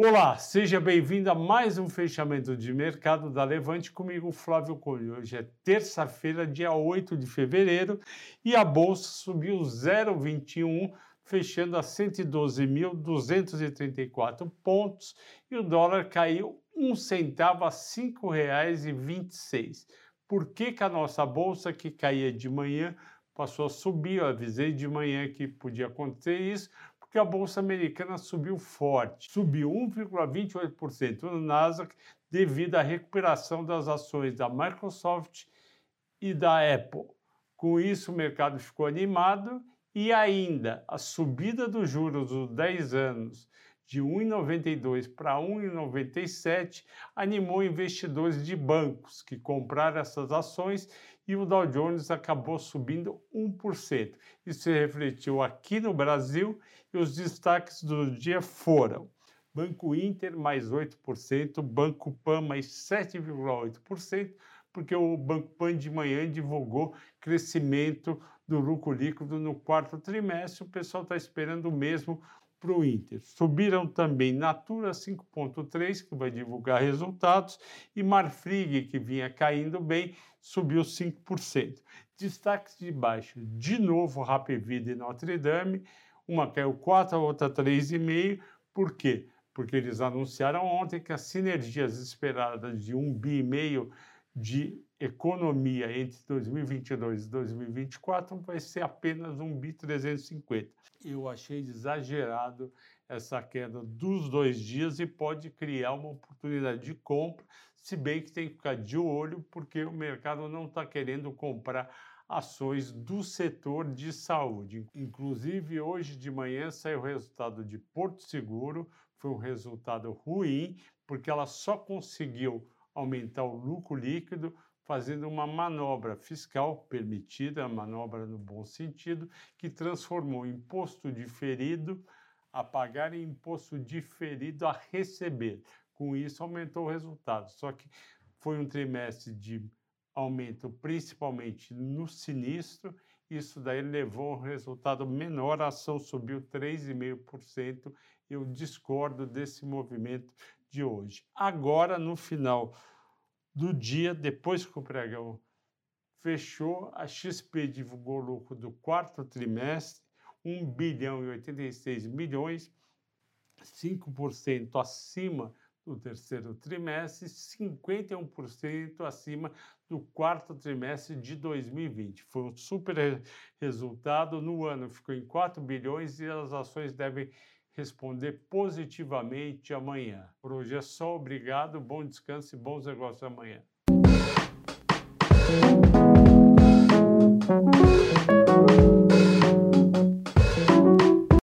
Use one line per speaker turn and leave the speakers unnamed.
Olá, seja bem-vindo a mais um fechamento de mercado da Levante comigo, Flávio Cunha. Hoje é terça-feira, dia 8 de fevereiro, e a bolsa subiu 0,21, fechando a 112.234 pontos, e o dólar caiu um centavo a R$ 5,26. Por que, que a nossa bolsa, que caía de manhã, passou a subir? Eu avisei de manhã que podia acontecer isso, porque a bolsa americana subiu forte, subiu 1,28% no Nasdaq devido à recuperação das ações da Microsoft e da Apple. Com isso, o mercado ficou animado e ainda a subida dos juros dos 10 anos de 1,92 para 1,97 animou investidores de bancos que compraram essas ações e o Dow Jones acabou subindo 1%. Isso se refletiu aqui no Brasil e os destaques do dia foram Banco Inter mais 8%, Banco Pan mais 7,8%, porque o Banco Pan de manhã divulgou crescimento do lucro líquido no quarto trimestre. O pessoal está esperando o mesmo para o Inter. Subiram também Natura 5.3, que vai divulgar resultados, e Marfrig, que vinha caindo bem, subiu 5%. Destaques de baixo, de novo Rapvida e Notre Dame, uma caiu 4, a outra 3,5%. Por quê? Porque eles anunciaram ontem que as sinergias esperadas de 1,5 bi de economia entre 2022 e 2024 vai ser apenas um bi 350. Eu achei exagerado essa queda dos dois dias e pode criar uma oportunidade de compra, se bem que tem que ficar de olho porque o mercado não está querendo comprar ações do setor de saúde. Inclusive, hoje de manhã saiu o resultado de Porto Seguro, foi um resultado ruim, porque ela só conseguiu aumentar o lucro líquido fazendo uma manobra fiscal permitida, manobra no bom sentido, que transformou imposto diferido a pagar e imposto diferido a receber. Com isso, aumentou o resultado. Só que foi um trimestre de aumento principalmente no sinistro, isso daí levou a um resultado menor, a ação subiu 3,5%. Eu discordo desse movimento de hoje. Agora, no final do dia, depois que o pregão fechou, a XP divulgou o lucro do quarto trimestre, 1 bilhão e 86 milhões, 5% acima do terceiro trimestre, 51% acima do quarto trimestre de 2020. Foi um super resultado. No ano ficou em 4 bilhões e as ações devem responder positivamente amanhã. Por hoje é só, obrigado, bom descanso e bons negócios amanhã.